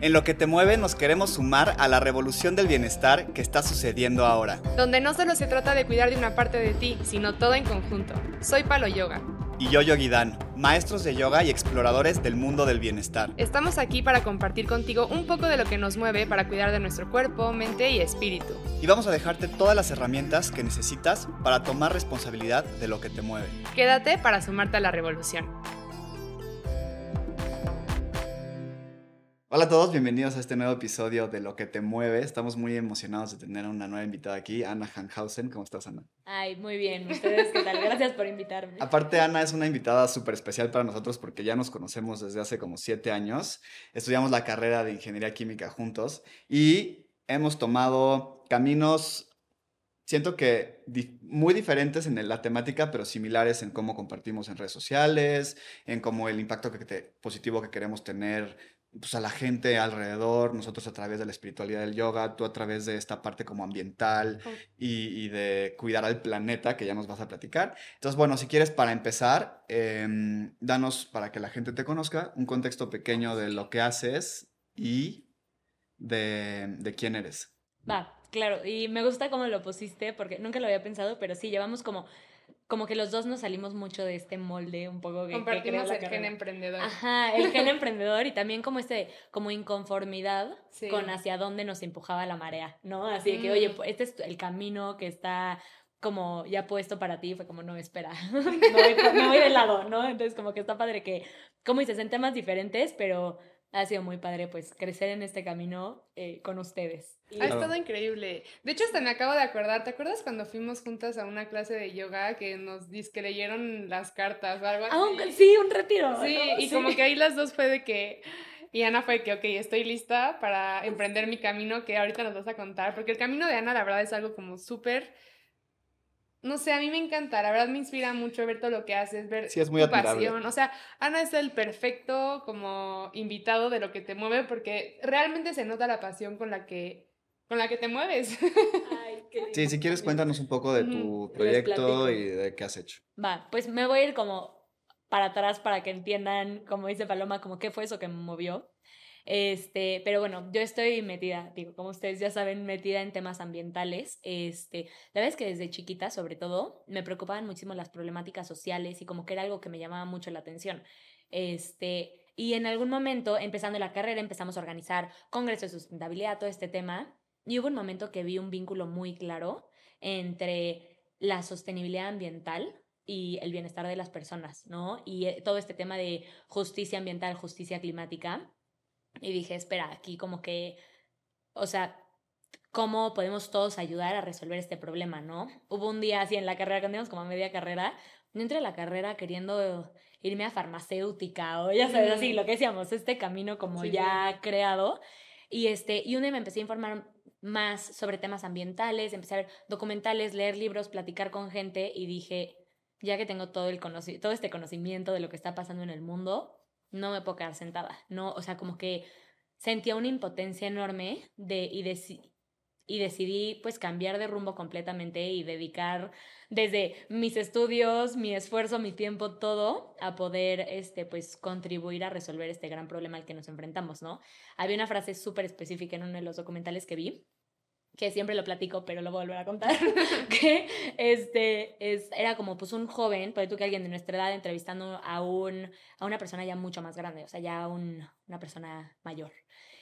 En lo que te mueve nos queremos sumar a la revolución del bienestar que está sucediendo ahora. Donde no solo se trata de cuidar de una parte de ti, sino todo en conjunto. Soy Palo Yoga. Y yo Yogi Dan, maestros de yoga y exploradores del mundo del bienestar. Estamos aquí para compartir contigo un poco de lo que nos mueve para cuidar de nuestro cuerpo, mente y espíritu. Y vamos a dejarte todas las herramientas que necesitas para tomar responsabilidad de lo que te mueve. Quédate para sumarte a la revolución. Hola a todos, bienvenidos a este nuevo episodio de Lo que te mueve. Estamos muy emocionados de tener a una nueva invitada aquí, Ana Hanhausen. ¿Cómo estás, Ana? Ay, muy bien. ¿Ustedes qué tal? Gracias por invitarme. Aparte, Ana es una invitada súper especial para nosotros porque ya nos conocemos desde hace como siete años. Estudiamos la carrera de Ingeniería Química juntos y hemos tomado caminos, siento que muy diferentes en la temática, pero similares en cómo compartimos en redes sociales, en cómo el impacto que te, positivo que queremos tener pues, a la gente alrededor, nosotros a través de la espiritualidad del yoga, tú a través de esta parte como ambiental y, de cuidar al planeta, que ya nos vas a platicar. Entonces, bueno, si quieres, para empezar, em, danos, para que la gente te conozca, un contexto pequeño de lo que haces y de, de quién eres. Va, claro, y me gusta cómo lo pusiste, porque nunca lo había pensado, pero sí, llevamos como como que los dos nos salimos mucho de este molde un poco que compartimos el gen emprendedor. Ajá el gen emprendedor y también como este como inconformidad con hacia dónde nos empujaba la marea no así de que oye mm. este es el camino que está como ya puesto para ti fue como no espera me, voy, de lado no entonces como que está padre que como dices en temas diferentes pero ha sido muy padre pues crecer en este camino eh, con ustedes. Ha estado increíble. De hecho, hasta me acabo de acordar, ¿te acuerdas cuando fuimos juntas a una clase de yoga que nos que leyeron las cartas o algo ah, así? sí, un retiro. Sí, y como que ahí las dos fue de que... Y Ana fue que, ok, estoy lista para emprender mi camino que ahorita nos vas a contar, porque el camino de Ana, la verdad, es algo como súper no sé, a mí me encanta, la verdad me inspira mucho ver todo lo que haces, ver sí, es muy tu pasión. O sea, Ana es el perfecto como invitado de lo que te mueve porque realmente se nota la pasión con la que con la que te mueves. Ay, qué Sí, si quieres cuéntanos un poco de tu proyecto y de qué has hecho. Va, pues me voy a ir como para atrás para que entiendan, como dice Paloma, como qué fue eso que me movió. Este, pero bueno, yo estoy metida, digo, como ustedes ya saben, metida en temas ambientales. Este, la verdad es que desde chiquita, sobre todo, me preocupaban muchísimo las problemáticas sociales y como que era algo que me llamaba mucho la atención. Este, y en algún momento, empezando la carrera, empezamos a organizar congresos de sustentabilidad, todo este tema. Y hubo un momento que vi un vínculo muy claro entre la sostenibilidad ambiental y el bienestar de las personas, ¿no? Y eh, todo este tema de justicia ambiental, justicia climática. Y dije, espera, aquí como que, o sea, ¿cómo podemos todos ayudar a resolver este problema, no? Hubo un día así en la carrera, cuando íbamos como a media carrera, yo entré a la carrera queriendo irme a farmacéutica o ya sabes, así, lo que decíamos, este camino como ya creado. Y, este, y un día me empecé a informar más sobre temas ambientales, empecé a ver documentales, leer libros, platicar con gente y dije, ya que tengo todo, el todo este conocimiento de lo que está pasando en el mundo, no me puedo quedar sentada, no, o sea, como que sentía una impotencia enorme de, y, y decidí pues cambiar de rumbo completamente y dedicar desde mis estudios, mi esfuerzo, mi tiempo, todo a poder este pues contribuir a resolver este gran problema al que nos enfrentamos, ¿no? Había una frase súper específica en uno de los documentales que vi que siempre lo platico, pero lo voy a volver a contar, que este, es, era como pues un joven, por tú que alguien de nuestra edad entrevistando a, un, a una persona ya mucho más grande, o sea, ya un, una persona mayor.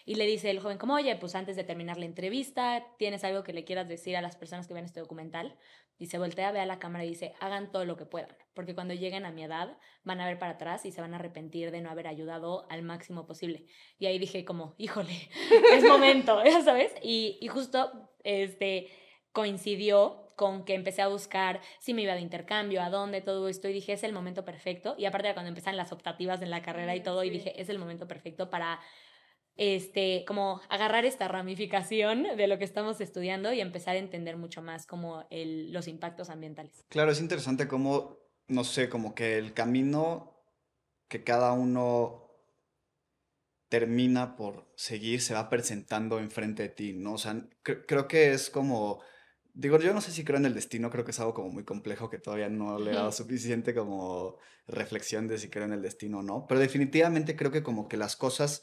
Y le dice el joven como, oye, pues antes de terminar la entrevista, ¿tienes algo que le quieras decir a las personas que ven este documental? Y se voltea, ve a la cámara y dice, hagan todo lo que puedan, porque cuando lleguen a mi edad van a ver para atrás y se van a arrepentir de no haber ayudado al máximo posible. Y ahí dije como, híjole, es momento, ¿ya sabes? Y, y justo este, coincidió con que empecé a buscar si me iba de intercambio, a dónde, todo esto, y dije, es el momento perfecto. Y aparte de cuando empiezan las optativas en la carrera y todo, y dije, es el momento perfecto para este, como agarrar esta ramificación de lo que estamos estudiando y empezar a entender mucho más como el, los impactos ambientales. Claro, es interesante cómo, no sé, como que el camino que cada uno termina por seguir se va presentando enfrente de ti, ¿no? O sea, creo que es como, digo, yo no sé si creo en el destino, creo que es algo como muy complejo que todavía no le he dado suficiente como reflexión de si creo en el destino o no, pero definitivamente creo que como que las cosas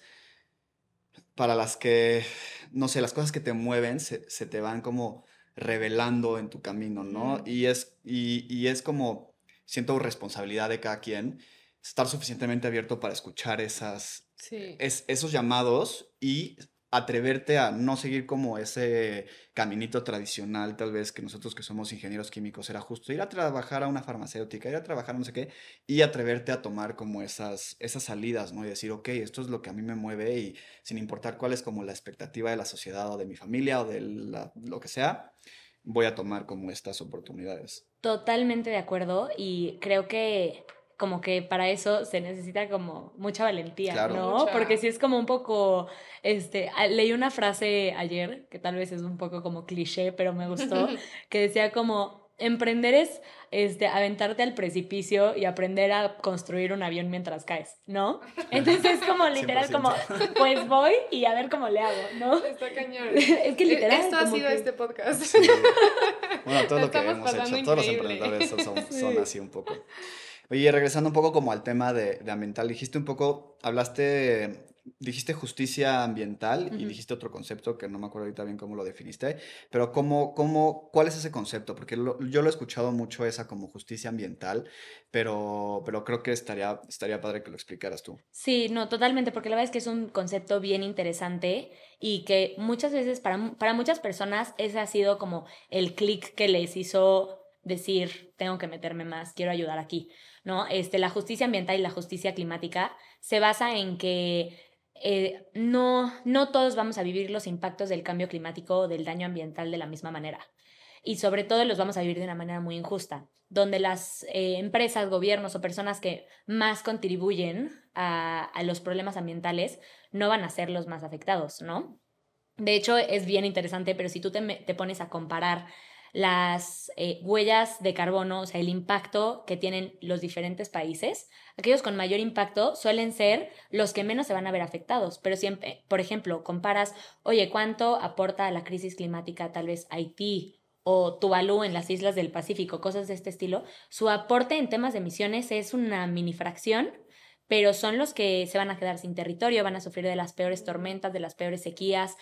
para las que, no sé, las cosas que te mueven se, se te van como revelando en tu camino, ¿no? Y es, y, y es como, siento responsabilidad de cada quien estar suficientemente abierto para escuchar esas, Sí. es, esos llamados y atreverte a no seguir como ese caminito tradicional, tal vez que nosotros que somos ingenieros químicos era justo ir a trabajar a una farmacéutica, ir a trabajar a no sé qué, y atreverte a tomar como esas, esas salidas, ¿no? Y decir, ok, esto es lo que a mí me mueve y sin importar cuál es como la expectativa de la sociedad o de mi familia o de la- lo que sea, voy a tomar como estas oportunidades. Totalmente de acuerdo y creo que como que para eso se necesita como mucha valentía, Claro. ¿no? Mucha. Porque si es como un poco, este, a- leí una frase ayer que tal vez es un poco como cliché, pero me gustó, que decía como emprender es este aventarte al precipicio y aprender a construir un avión mientras caes, ¿no? Entonces es como literal 100%. como pues voy y a ver cómo le hago, ¿no? Está cañón. Es que literal Esto ha sido que- este podcast. Sí. Bueno, todo lo que hemos todos los emprendedores son, son- son Sí. así un poco. Oye, regresando un poco como al tema de, de ambiental, dijiste un poco, hablaste, dijiste justicia ambiental y dijiste otro concepto que no me acuerdo ahorita bien cómo lo definiste, pero ¿cómo, cómo, cuál es ese concepto? Porque lo- yo lo he escuchado mucho esa como justicia ambiental, pero, pero creo que estaría, estaría padre que lo explicaras tú. Sí, no, totalmente, porque la verdad es que es un concepto bien interesante y que muchas veces para, para muchas personas ese ha sido como el clic que les hizo decir, tengo que meterme más, quiero ayudar aquí, ¿no? Este, la justicia ambiental y la justicia climática se basa en que eh, no, no todos vamos a vivir los impactos del cambio climático o del daño ambiental de la misma manera. Y sobre todo los vamos a vivir de una manera muy injusta, donde las eh, empresas, gobiernos o personas que más contribuyen a, a los problemas ambientales no van a ser los más afectados, ¿no? De hecho, es bien interesante, pero si tú te, te pones a comparar las eh, huellas de carbono, o sea, el impacto que tienen los diferentes países, aquellos con mayor impacto suelen ser los que menos se van a ver afectados. Pero siempre, por ejemplo, comparas, oye, ¿cuánto aporta a la crisis climática tal vez Haití o Tuvalu en las islas del Pacífico, cosas de este estilo? Su aporte en temas de emisiones es una mini fracción pero son los que se van a quedar sin territorio, van a sufrir de las peores tormentas, de las peores sequías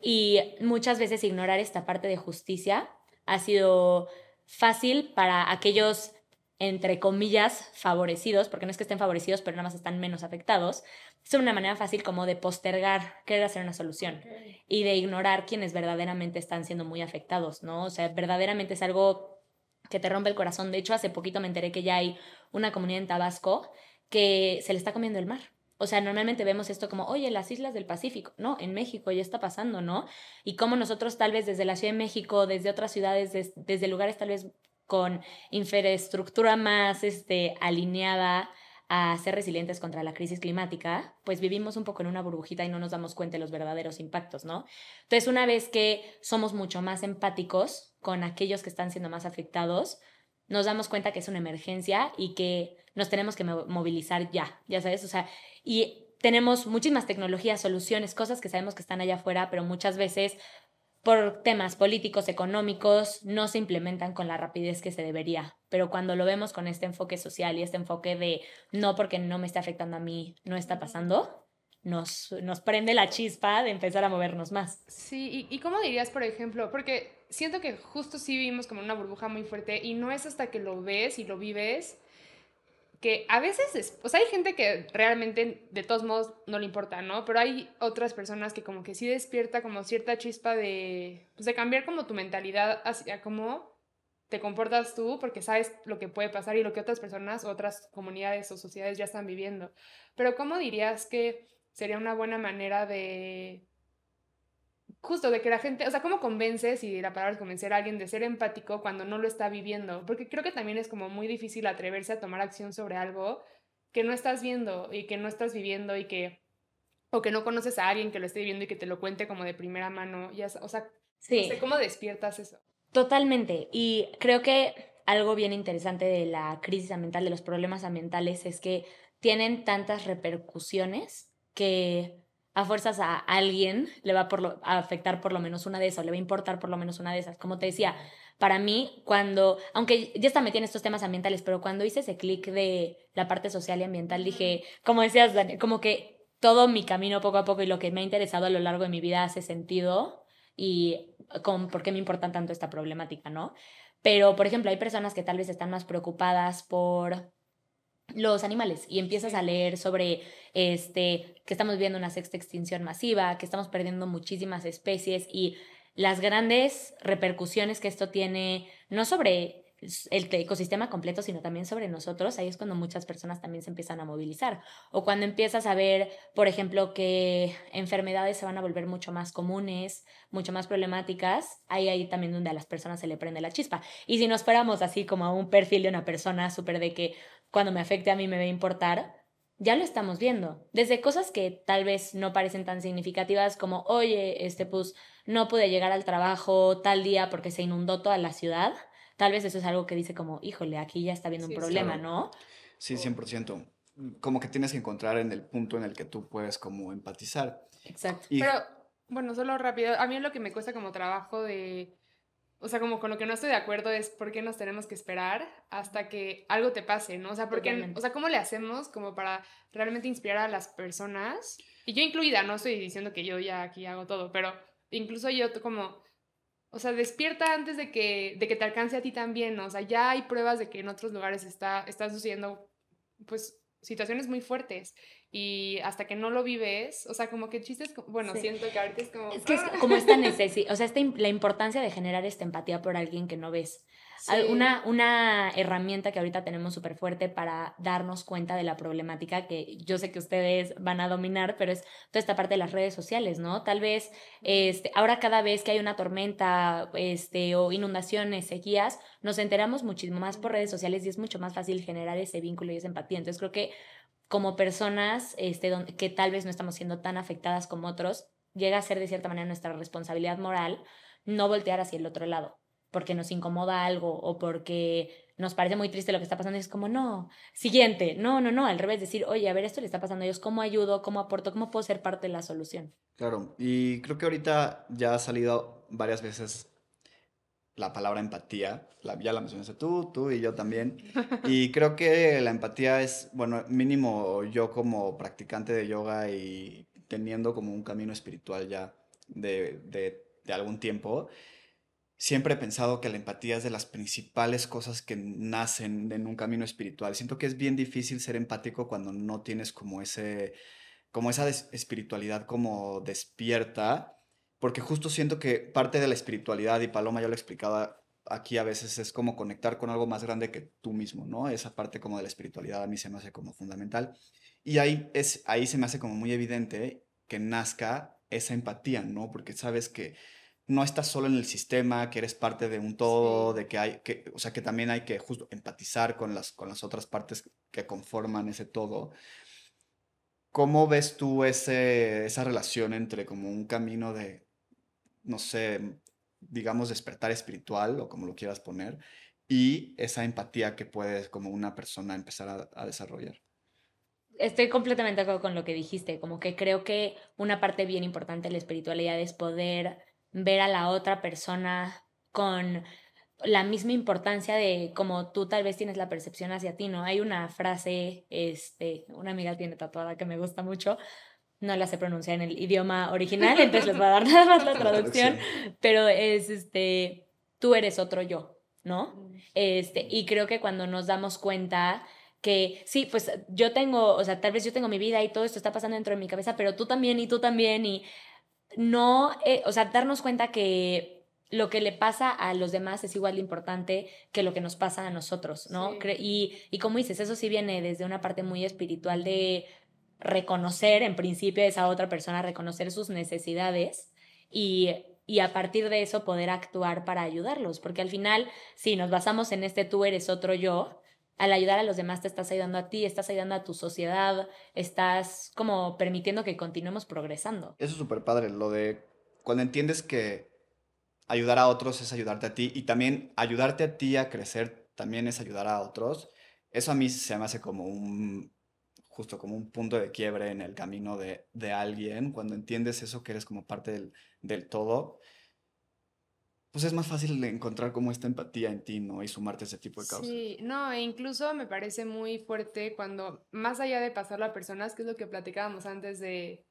y muchas veces ignorar esta parte de justicia ha sido fácil para aquellos entre comillas favorecidos, porque no es que estén favorecidos, pero nada más están menos afectados. Es una manera fácil como de postergar querer hacer una solución y de ignorar quienes verdaderamente están siendo muy afectados, ¿no? O sea, verdaderamente es algo que te rompe el corazón. De hecho, hace poquito me enteré que ya hay una comunidad en Tabasco que se le está comiendo el mar. O sea, normalmente vemos esto como, oye, las islas del Pacífico. No, en México ya está pasando, ¿no? Y como nosotros tal vez desde la Ciudad de México, desde otras ciudades, des- desde lugares tal vez con infraestructura más este, alineada a ser resilientes contra la crisis climática, pues vivimos un poco en una burbujita y no nos damos cuenta de los verdaderos impactos, ¿no? Entonces, una vez que somos mucho más empáticos con aquellos que están siendo más afectados, nos damos cuenta que es una emergencia y que nos tenemos que mo- movilizar ya, ya sabes, o sea, y tenemos muchísimas tecnologías, soluciones, cosas que sabemos que están allá afuera, pero muchas veces por temas políticos, económicos, no se implementan con la rapidez que se debería. Pero cuando lo vemos con este enfoque social y este enfoque de no porque no me está afectando a mí, no está pasando, nos, nos prende la chispa de empezar a movernos más. Sí, y, y cómo dirías, por ejemplo, porque siento que justo sí vivimos como una burbuja muy fuerte y no es hasta que lo ves y lo vives que a veces, es, o sea, hay gente que realmente de todos modos no le importa, ¿no? Pero hay otras personas que como que sí despierta como cierta chispa de, pues de cambiar como tu mentalidad hacia cómo te comportas tú, porque sabes lo que puede pasar y lo que otras personas, otras comunidades o sociedades ya están viviendo. Pero ¿cómo dirías que sería una buena manera de justo de que la gente, o sea, ¿cómo convences, y la palabra es convencer a alguien de ser empático cuando no lo está viviendo? Porque creo que también es como muy difícil atreverse a tomar acción sobre algo que no estás viendo y que no estás viviendo y que, o que no conoces a alguien que lo esté viviendo y que te lo cuente como de primera mano. Ya, o sea, Sí. no sé, ¿cómo despiertas eso? Totalmente. Y creo que algo bien interesante de la crisis ambiental, de los problemas ambientales, es que tienen tantas repercusiones que a fuerzas a alguien le va por lo- a afectar por lo menos una de esas, o le va a importar por lo menos una de esas. Como te decía, para mí, cuando, aunque ya está metida en estos temas ambientales, pero cuando hice ese clic de la parte social y ambiental, dije, como decías, Dani, como que todo mi camino poco a poco y lo que me ha interesado a lo largo de mi vida hace sentido y con por qué me importa tanto esta problemática, ¿no? Pero, por ejemplo, hay personas que tal vez están más preocupadas por los animales y empiezas a leer sobre este que estamos viendo una sexta extinción masiva, que estamos perdiendo muchísimas especies y las grandes repercusiones que esto tiene no sobre el ecosistema completo, sino también sobre nosotros, ahí es cuando muchas personas también se empiezan a movilizar. O cuando empiezas a ver, por ejemplo, que enfermedades se van a volver mucho más comunes, mucho más problemáticas, ahí ahí también donde a las personas se le prende la chispa. Y si nos fuéramos así como a un perfil de una persona súper de que cuando me afecte a mí me va a importar, ya lo estamos viendo. Desde cosas que tal vez no parecen tan significativas como, oye, este, pues no pude llegar al trabajo tal día porque se inundó toda la ciudad tal vez eso es algo que dice como, híjole, aquí ya está habiendo un problema, ¿no? Sí, 100%. Como que tienes que encontrar en el punto en el que tú puedes como empatizar. Exacto. Pero, bueno, solo rápido, a mí lo que me cuesta como trabajo de, o sea, como con lo que no estoy de acuerdo es por qué nos tenemos que esperar hasta que algo te pase, ¿no? O sea, porque, o sea, ¿cómo le hacemos como para realmente inspirar a las personas? Y yo incluida, no estoy diciendo que yo ya aquí hago todo, pero incluso yo como o sea, despierta antes de que, de que te alcance a ti también, ¿no? O sea, ya hay pruebas de que en otros lugares está, están sucediendo, pues, situaciones muy fuertes. Y hasta que no lo vives, o sea, como que chistes, bueno, siento que ahorita es como... Es que es como esta necesidad, o sea, esta, la importancia de generar esta empatía por alguien que no ves. Una, una herramienta que ahorita tenemos súper fuerte para darnos cuenta de la problemática que yo sé que ustedes van a dominar, pero es toda esta parte de las redes sociales, ¿no? Tal vez este, ahora cada vez que hay una tormenta este, o inundaciones, sequías, nos enteramos muchísimo más por redes sociales y es mucho más fácil generar ese vínculo y esa empatía. Entonces creo que como personas este, que tal vez no estamos siendo tan afectadas como otros, llega a ser de cierta manera nuestra responsabilidad moral no voltear hacia el otro lado porque nos incomoda algo o porque nos parece muy triste lo que está pasando, y es como, no, siguiente, no, no, no, al revés, decir, oye, a ver, esto le está pasando a ellos, ¿cómo ayudo? ¿Cómo aporto? ¿Cómo puedo ser parte de la solución? Claro, y creo que ahorita ya ha salido varias veces la palabra empatía, la, ya la mencionaste tú, tú y yo también, y creo que la empatía es, bueno, mínimo yo como practicante de yoga y teniendo como un camino espiritual ya de, de, de algún tiempo, siempre he pensado que la empatía es de las principales cosas que nacen en un camino espiritual. Siento que es bien difícil ser empático cuando no tienes como ese como esa espiritualidad como despierta, porque justo siento que parte de la espiritualidad y Paloma ya lo explicaba aquí a veces es como conectar con algo más grande que tú mismo, ¿no? Esa parte como de la espiritualidad a mí se me hace como fundamental. Y ahí, es, ahí se me hace como muy evidente que nazca esa empatía, ¿no? Porque sabes que no estás solo en el sistema, que eres parte de un todo, de que hay, que, o sea, que también hay que justo empatizar con las, con las otras partes que conforman ese todo. ¿Cómo ves tú ese, esa relación entre como un camino de, no sé, digamos, despertar espiritual o como lo quieras poner, y esa empatía que puedes como una persona empezar a, desarrollar? Estoy completamente de acuerdo con lo que dijiste, como que creo que una parte bien importante de la espiritualidad es poder ver a la otra persona con la misma importancia de como tú tal vez tienes la percepción hacia ti, ¿no? Hay una frase, este, una amiga tiene tatuada que me gusta mucho, no la sé pronunciar en el idioma original, entonces les voy a dar nada más la traducción, pero es, este, tú eres otro yo, ¿no? Este, y creo que cuando nos damos cuenta que sí, pues yo tengo, o sea, tal vez yo tengo mi vida y todo esto está pasando dentro de mi cabeza, pero tú también y tú también y no, eh, o sea, darnos cuenta que lo que le pasa a los demás es igual de importante que lo que nos pasa a nosotros, ¿no? Y, y como dices, eso sí viene desde una parte muy espiritual de reconocer en principio a esa otra persona, reconocer sus necesidades y, y a partir de eso poder actuar para ayudarlos, porque al final, si nos basamos en este tú eres otro yo, al ayudar a los demás te estás ayudando a ti, estás ayudando a tu sociedad, estás como permitiendo que continuemos progresando. Eso es súper padre, lo de cuando entiendes que ayudar a otros es ayudarte a ti y también ayudarte a ti a crecer también es ayudar a otros. Eso a mí se me hace como un, justo como un punto de quiebre en el camino de, de alguien, cuando entiendes eso que eres como parte del, del todo pues es más fácil encontrar como esta empatía en ti, ¿no? Y sumarte a ese tipo de causas. Sí, no, e incluso me parece muy fuerte cuando, más allá de pasarlo a personas, que es lo que platicábamos antes de,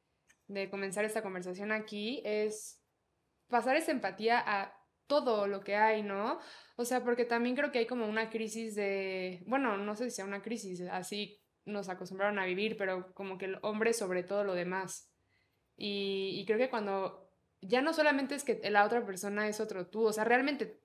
de comenzar esta conversación aquí, es pasar esa empatía a todo lo que hay, ¿no? O sea, porque también creo que hay como una crisis de, bueno, no sé si sea una crisis, así nos acostumbraron a vivir, pero como que el hombre sobre todo lo demás. Y, y creo que cuando ya no solamente es que la otra persona es otro tú, o sea, realmente,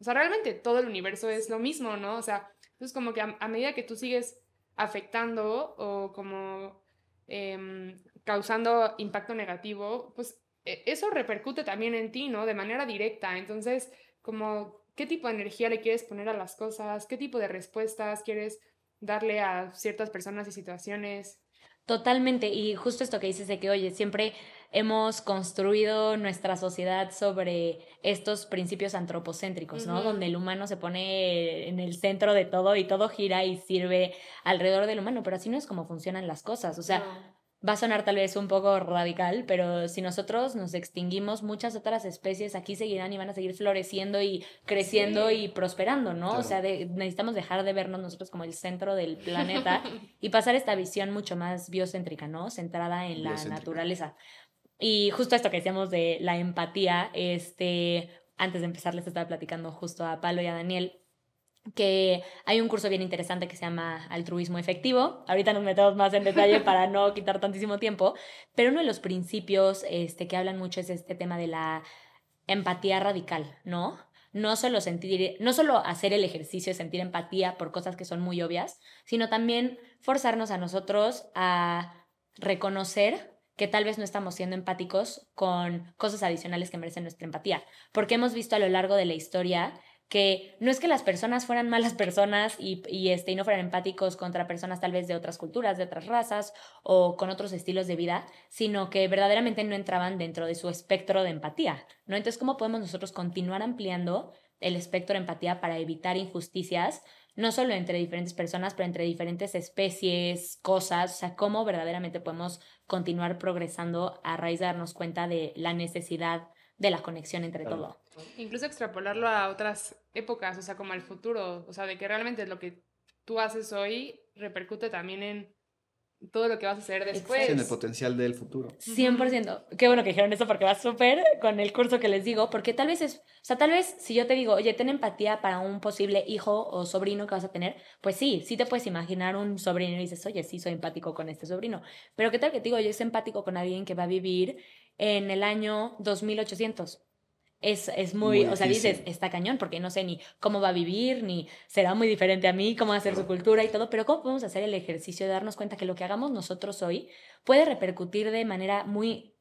o sea, realmente todo el universo es lo mismo, ¿no? O sea, entonces como que a, medida que tú sigues afectando o como em, causando impacto negativo, pues e, eso repercute también en ti, ¿no? De manera directa. Entonces, como, ¿qué tipo de energía le quieres poner a las cosas? ¿Qué tipo de respuestas quieres darle a ciertas personas y situaciones? Totalmente, y justo esto que dices de que, oye, siempre hemos construido nuestra sociedad sobre estos principios antropocéntricos, ¿no? Donde el humano se pone en el centro de todo y todo gira y sirve alrededor del humano, pero así no es como funcionan las cosas, o sea... Va a sonar tal vez un poco radical, pero si nosotros nos extinguimos, muchas otras especies aquí seguirán y van a seguir floreciendo y creciendo y prosperando, ¿no? O sea, necesitamos dejar de vernos nosotros como el centro del planeta y pasar esta visión mucho más biocéntrica, ¿no? Centrada en la naturaleza. Y justo esto que decíamos de la empatía, este, antes de empezar les estaba platicando justo a Palo y a Daniel que hay un curso bien interesante que se llama Altruismo Efectivo. Ahorita nos metemos más en detalle para no quitar tantísimo tiempo, pero uno de los principios este, que hablan mucho es este tema de la empatía radical, ¿no? No solo, sentir, no solo hacer el ejercicio de sentir empatía por cosas que son muy obvias, sino también forzarnos a nosotros a reconocer que tal vez no estamos siendo empáticos con cosas adicionales que merecen nuestra empatía. Porque hemos visto a lo largo de la historia que no es que las personas fueran malas personas y, y, este, y no fueran empáticos contra personas tal vez de otras culturas, de otras razas o con otros estilos de vida, sino que verdaderamente no entraban dentro de su espectro de empatía, ¿no? Entonces, ¿cómo podemos nosotros continuar ampliando el espectro de empatía para evitar injusticias no solo entre diferentes personas, pero entre diferentes especies, cosas, o sea, cómo verdaderamente podemos continuar progresando a raíz de darnos cuenta de la necesidad de la conexión entre todo. Incluso extrapolarlo a otras épocas, o sea, como al futuro, o sea, de que realmente lo que tú haces hoy repercute también en todo lo que vas a hacer después. en el potencial del futuro. 100%. Qué bueno que dijeron eso porque va súper con el curso que les digo, porque tal vez es, o sea, tal vez si yo te digo, oye, ten empatía para un posible hijo o sobrino que vas a tener, pues sí, sí te puedes imaginar un sobrino y dices, oye, sí soy empático con este sobrino. Pero qué tal que te digo, yo soy empático con alguien que va a vivir en el año 2800 es, muy, o sea, dices, está cañón, porque no sé ni cómo va a vivir, ni será muy diferente a mí, cómo va a ser su cultura y todo, pero cómo podemos hacer el ejercicio de darnos cuenta que lo que hagamos nosotros hoy puede repercutir de manera muy,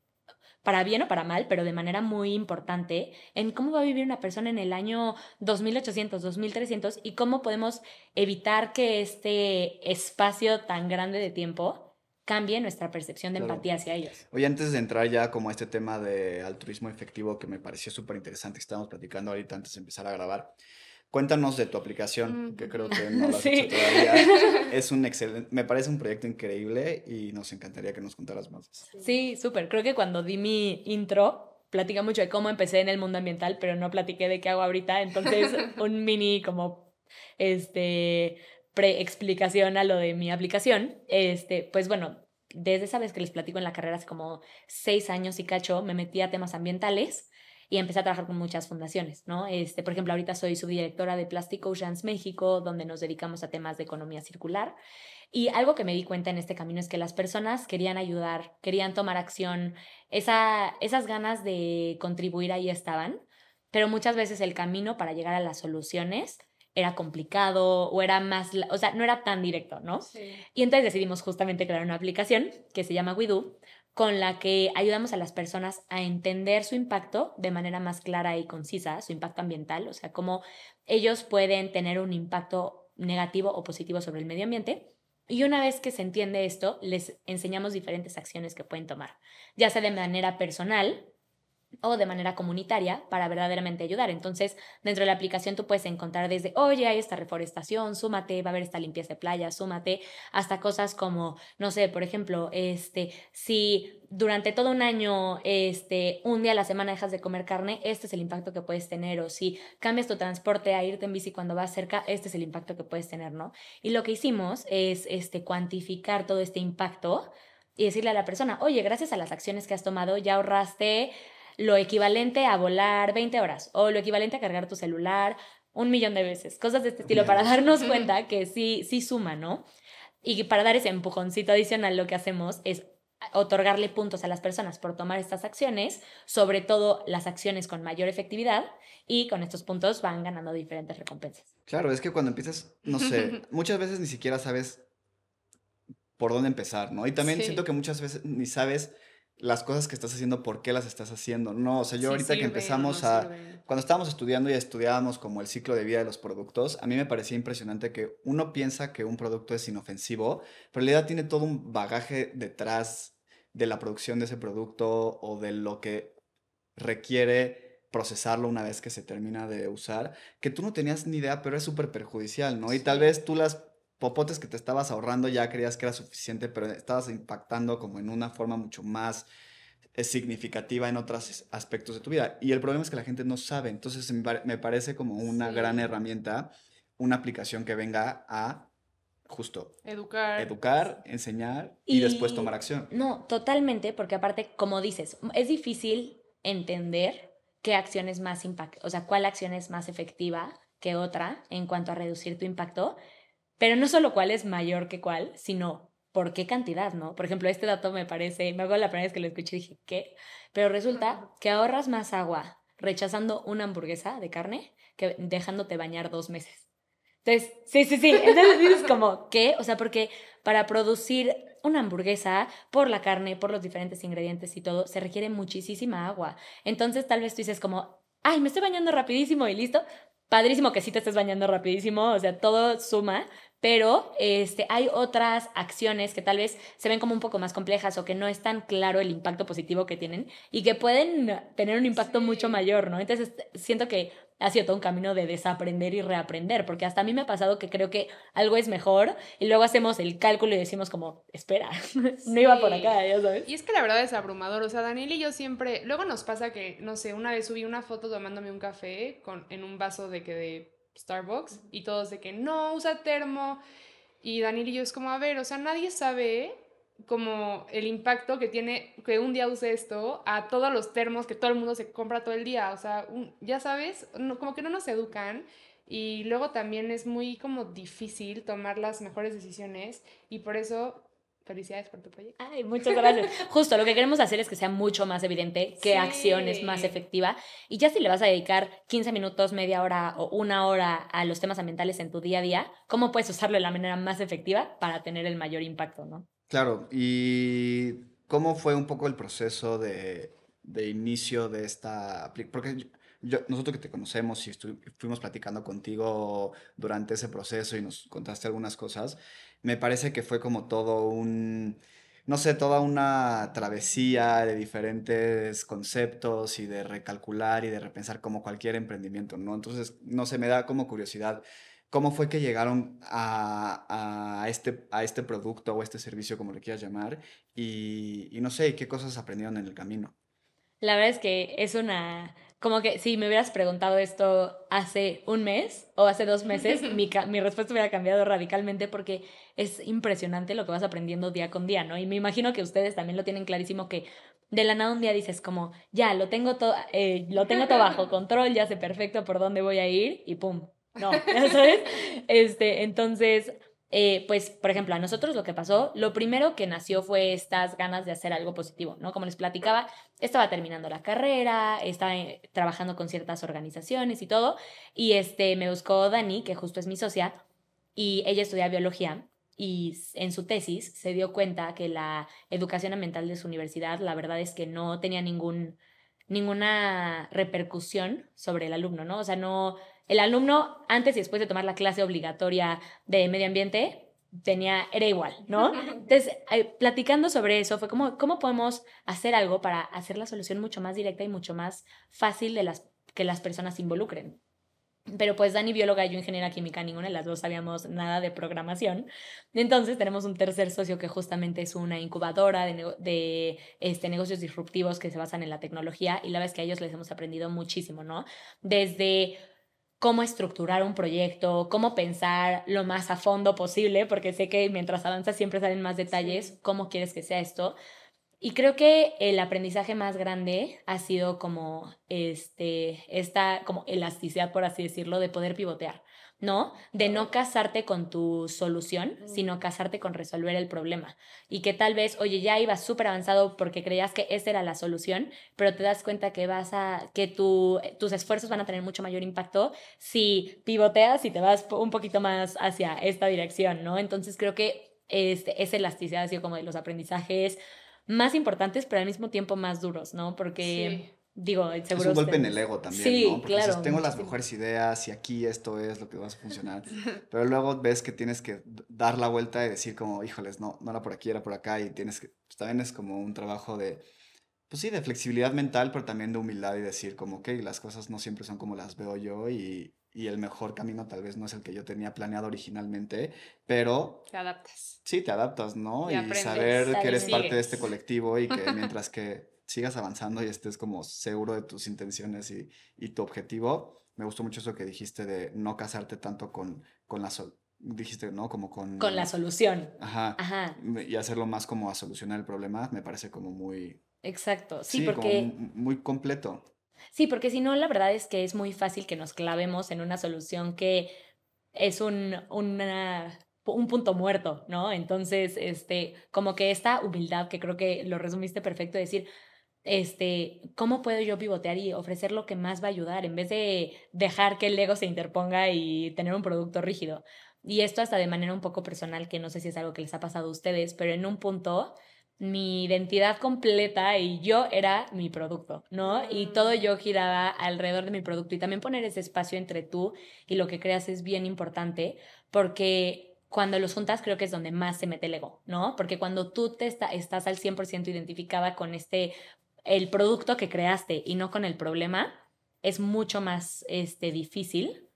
para bien o para mal, pero de manera muy importante en cómo va a vivir una persona en el año 2800, 2300 y cómo podemos evitar que este espacio tan grande de tiempo cambie nuestra percepción de empatía hacia ellos. Oye, antes de entrar ya como a este tema de altruismo efectivo que me pareció súper interesante que estábamos platicando ahorita antes de empezar a grabar, cuéntanos de tu aplicación, que creo que no lo has hecho todavía. Es un excelente, me parece un proyecto increíble y nos encantaría que nos contaras más. Sí, súper. Creo que cuando di mi intro, platica mucho de cómo empecé en el mundo ambiental, pero no platiqué de qué hago ahorita. Entonces, un mini como este pre-explicación a lo de mi aplicación, este, pues bueno, desde esa vez que les platico en la carrera hace como seis años y cacho, me metí a temas ambientales y empecé a trabajar con muchas fundaciones, ¿no? Este, por ejemplo, ahorita soy subdirectora de Plastic Oceans México, donde nos dedicamos a temas de economía circular. Y algo que me di cuenta en este camino es que las personas querían ayudar, querían tomar acción, esa, esas ganas de contribuir ahí estaban, pero muchas veces el camino para llegar a las soluciones era complicado o era más, o sea, no era tan directo, ¿no? Y entonces decidimos justamente crear una aplicación que se llama WeDo, con la que ayudamos a las personas a entender su impacto de manera más clara y concisa, su impacto ambiental, o sea, cómo ellos pueden tener un impacto negativo o positivo sobre el medio ambiente. Y una vez que se entiende esto, les enseñamos diferentes acciones que pueden tomar, ya sea de manera personal, o de manera comunitaria para verdaderamente ayudar. Entonces, dentro de la aplicación tú puedes encontrar desde, oye, hay esta reforestación, súmate, va a haber esta limpieza de playa, súmate, hasta cosas como, no sé, por ejemplo, este, si durante todo un año, este, un día a la semana dejas de comer carne, este es el impacto que puedes tener, o si cambias tu transporte a irte en bici cuando vas cerca, este es el impacto que puedes tener, ¿no? Y lo que hicimos es, este, cuantificar todo este impacto y decirle a la persona, oye, gracias a las acciones que has tomado, ya ahorraste lo equivalente a volar 20 horas o lo equivalente a cargar tu celular un millón de veces, cosas de este estilo, para darnos cuenta que sí, sí suma, ¿no? Y para dar ese empujoncito adicional, lo que hacemos es otorgarle puntos a las personas por tomar estas acciones, sobre todo las acciones con mayor efectividad, y con estos puntos van ganando diferentes recompensas. Claro, es que cuando empiezas, no sé, muchas veces ni siquiera sabes por dónde empezar, ¿no? Y también siento que muchas veces ni sabes las cosas que estás haciendo, por qué las estás haciendo. No, o sea, yo ahorita que empezamos a... Cuando estábamos estudiando y estudiábamos como el ciclo de vida de los productos, a mí me parecía impresionante que uno piensa que un producto es inofensivo, pero en realidad tiene todo un bagaje detrás de la producción de ese producto o de lo que requiere procesarlo una vez que se termina de usar, que tú no tenías ni idea, pero es súper perjudicial, ¿no? Y tal vez tú las popotes que te estabas ahorrando ya creías que era suficiente, pero estabas impactando como en una forma mucho más eh, significativa en otros aspectos de tu vida. Y el problema es que la gente no sabe. Entonces me parece como una gran herramienta, una aplicación que venga a justo educar, educar enseñar y, después tomar acción. No, totalmente, porque aparte, como dices, es difícil entender qué acción es más impact, o sea, cuál acción es más efectiva que otra en cuanto a reducir tu impacto, pero no solo cuál es mayor que cuál, sino por qué cantidad, ¿no? Por ejemplo, este dato me parece, me hago la primera vez que lo escuché y dije, ¿qué? Pero resulta que ahorras más agua rechazando una hamburguesa de carne que dejándote bañar dos meses. Entonces, sí, sí, sí. Entonces dices como, ¿qué? O sea, porque para producir una hamburguesa, por la carne, por los diferentes ingredientes y todo, se requiere muchísima agua. Entonces, tal vez tú dices como, ay, me estoy bañando rapidísimo y listo. Padrísimo que sí te estés bañando rapidísimo, o sea, todo suma, pero este, hay otras acciones que tal vez se ven como un poco más complejas o que no es tan claro el impacto positivo que tienen y que pueden tener un impacto mucho mayor, ¿no? Entonces siento que ha sido todo un camino de desaprender y reaprender, porque hasta a mí me ha pasado que creo que algo es mejor y luego hacemos el cálculo y decimos como, espera, no iba por acá, ya sabes. Y es que la verdad es abrumador, o sea, Daniel y yo siempre, luego nos pasa que, no sé, una vez subí una foto tomándome un café con, en un vaso de que de Starbucks y todos de que no, usa termo. Y Daniel y yo es como, a ver, o sea, nadie sabe como el impacto que tiene que un día use esto a todos los termos que todo el mundo se compra todo el día. O sea, ya sabes, como que no nos educan y luego también es muy como difícil tomar las mejores decisiones y por eso Felicidades por tu proyecto. Ay, muchas gracias. Justo, lo que queremos hacer es que sea mucho más evidente qué acción es más efectiva. Y ya si le vas a dedicar 15 minutos, media hora o una hora a los temas ambientales en tu día a día, ¿cómo puedes usarlo de la manera más efectiva para tener el mayor impacto, no? Claro, y ¿cómo fue un poco el proceso de, de inicio de esta Porque nosotros que te conocemos y fuimos platicando contigo durante ese proceso y nos contaste algunas cosas, me parece que fue como todo un, no sé, toda una travesía de diferentes conceptos y de recalcular y de repensar como cualquier emprendimiento, ¿no? Entonces, no sé, me da como curiosidad. ¿Cómo fue que llegaron a, a, este, a este producto o este servicio, como le quieras llamar? Y, y no sé, ¿qué cosas aprendieron en el camino? La verdad es que es una como que si me hubieras preguntado esto hace un mes o hace dos meses, mi, mi, respuesta hubiera cambiado radicalmente porque es impresionante lo que vas aprendiendo día con día, ¿no? Y me imagino que ustedes también lo tienen clarísimo que de la nada un día dices como, ya, lo tengo todo, eh, lo tengo todo bajo control, ya sé perfecto por dónde voy a ir y pum. No, ya sabes. Este, entonces, eh, pues, por ejemplo, a nosotros lo que pasó, lo primero que nació fue estas ganas de hacer algo positivo, ¿no? Como les platicaba, estaba terminando la carrera, estaba eh, trabajando con ciertas organizaciones y todo, y este, me buscó Dani, que justo es mi socia, y ella estudia biología, y en su tesis se dio cuenta que la educación ambiental de su universidad, la verdad es que no tenía ningún, ninguna repercusión sobre el alumno, ¿no? O sea, no el alumno, antes y después de tomar la clase obligatoria de medio ambiente, tenía, era igual, ¿no? Entonces, eh, platicando sobre eso, fue como, ¿cómo podemos hacer algo para hacer la solución mucho más directa y mucho más fácil de las, que las personas se involucren? Pero pues Dani, bióloga, yo ingeniera química, ninguna de las dos sabíamos nada de programación. Entonces tenemos un tercer socio que justamente es una incubadora de, de este, negocios disruptivos que se basan en la tecnología y la vez que a ellos les hemos aprendido muchísimo, ¿no? Desde cómo estructurar un proyecto, cómo pensar lo más a fondo posible, porque sé que mientras avanzas siempre salen más detalles, cómo quieres que sea esto. Y creo que el aprendizaje más grande ha sido como este, esta como elasticidad, por así decirlo, de poder pivotear. ¿No? De no casarte con tu solución, sino casarte con resolver el problema. Y que tal vez, oye, ya ibas súper avanzado porque creías que esa era la solución, pero te das cuenta que vas a, que tu, tus esfuerzos van a tener mucho mayor impacto si pivoteas y te vas un poquito más hacia esta dirección, ¿no? Entonces creo que este, esa elasticidad ha sido como de los aprendizajes más importantes, pero al mismo tiempo más duros, ¿no? Porque... Digo, seguro. Es un golpe en el ego también, sí, ¿no? Porque claro. Dices, tengo las mejores ideas y aquí esto es lo que va a funcionar. Pero luego ves que tienes que dar la vuelta y decir como, híjoles, no, no era por aquí, era por acá. Y tienes que, pues también es como un trabajo de, pues sí, de flexibilidad mental, pero también de humildad y decir como, ok, las cosas no siempre son como las veo yo y, y el mejor camino tal vez no es el que yo tenía planeado originalmente, pero... Te adaptas. Sí, te adaptas, ¿no? Y Y, saber que eres parte de este colectivo y que mientras que sigas avanzando y estés como seguro de tus intenciones y, y tu objetivo, me gustó mucho eso que dijiste de no casarte tanto con, con la... sol- dijiste, ¿no? Como con... Con la solución. Ajá. Ajá, Y hacerlo más como a solucionar el problema, me parece como muy... exacto. Sí, porque... muy completo. Sí, porque si no, la verdad es que es muy fácil que nos clavemos en una solución que es un, una- un punto muerto, ¿no? Entonces, este, como que esta humildad, que creo que lo resumiste perfecto, decir, este, ¿cómo puedo yo pivotear y ofrecer lo que más va a ayudar en vez de dejar que el ego se interponga y tener un producto rígido? Y esto hasta de manera un poco personal, que no sé si es algo que les ha pasado a ustedes, pero en un punto mi identidad completa y yo era mi producto, ¿no? Y todo yo giraba alrededor de mi producto y también poner ese espacio entre tú y lo que creas es bien importante porque cuando los juntas creo que es donde más se mete el ego, ¿no? Porque cuando tú te está- estás al 100% identificada con este, el producto que creaste y no con el problema, es mucho más este, difícil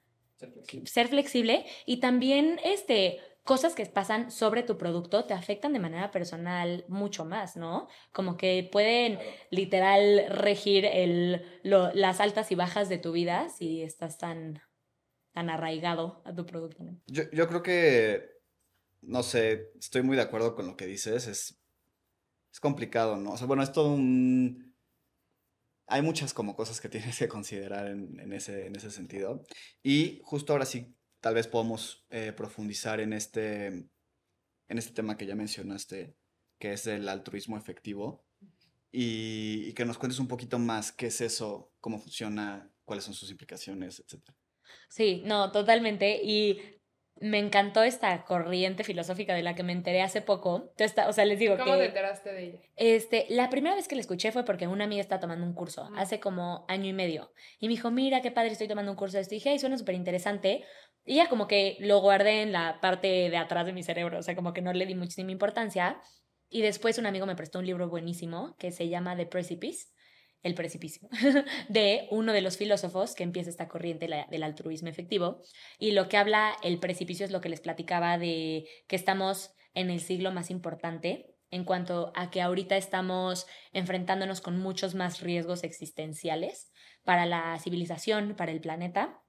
ser flexible y también este cosas que pasan sobre tu producto te afectan de manera personal mucho más, ¿no? Como que pueden literal regir el, lo- las altas y bajas de tu vida si estás tan, tan arraigado a tu producto, ¿no? Yo, yo creo que, no sé, estoy muy de acuerdo con lo que dices, es, es complicado, ¿no? O sea, bueno, es todo un... Hay muchas como cosas que tienes que considerar en, ese, en ese sentido. Y justo ahora sí, tal vez podemos eh, profundizar en este, en este tema que ya mencionaste, que es el altruismo efectivo, y, y que nos cuentes un poquito más qué es eso, cómo funciona, cuáles son sus implicaciones, etcétera. Sí, no, totalmente. Y me encantó esta corriente filosófica de la que me enteré hace poco. Entonces, o sea, les digo ¿Cómo que... te enteraste de ella? Este, la primera vez que la escuché fue porque una amiga está tomando un curso, Ujú. hace como año y medio. Y me dijo, mira qué padre, estoy tomando un curso de esto. Y dije, ay, suena súper interesante. Y ya como que lo guardé en la parte de atrás de mi cerebro, o sea, como que no le di muchísima importancia. Y después un amigo me prestó un libro buenísimo que se llama The Precipice, El Precipicio, de uno de los filósofos que empieza esta corriente del altruismo efectivo. Y lo que habla el precipicio es lo que les platicaba de que estamos en el siglo más importante en cuanto a que ahorita estamos enfrentándonos con muchos más riesgos existenciales para la civilización, para el planeta,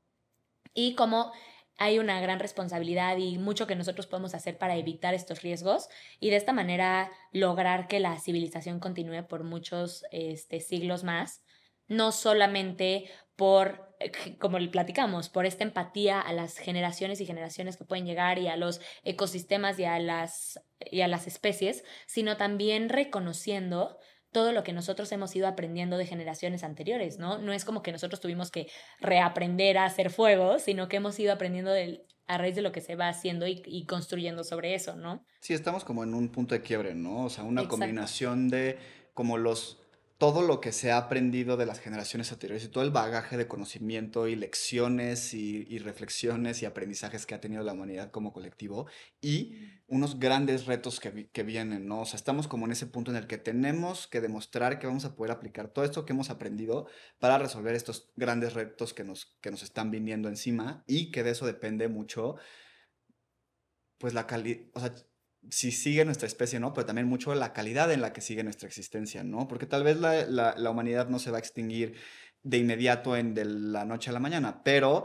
y cómo hay una gran responsabilidad y mucho que nosotros podemos hacer para evitar estos riesgos y de esta manera lograr que la civilización continúe por muchos este, siglos más, no solamente por, eh, como le platicamos, por esta empatía a las generaciones y generaciones que pueden llegar y a los ecosistemas y a las, y a las especies, sino también reconociendo todo lo que nosotros hemos ido aprendiendo de generaciones anteriores, ¿no? No es como que nosotros tuvimos que reaprender a hacer fuego, sino que hemos ido aprendiendo del- a raíz de lo que se va haciendo y, y construyendo sobre eso, ¿no? Sí, estamos como en un punto de quiebre, ¿no? O sea, una Exacto. combinación de como los todo lo que se ha aprendido de las generaciones anteriores y todo el bagaje de conocimiento y lecciones y, reflexiones y aprendizajes que ha tenido la humanidad como colectivo y unos grandes retos que, vienen, ¿no? O sea, estamos como en ese punto en el que tenemos que demostrar que vamos a poder aplicar todo esto que hemos aprendido para resolver estos grandes retos que nos, que nos están viniendo encima y que de eso depende mucho, pues la calidad, o sea, si sigue nuestra especie, ¿no? Pero también mucho la calidad en la que sigue nuestra existencia, ¿no? Porque tal vez la, la, humanidad no se va a extinguir de inmediato en de la noche a la mañana, pero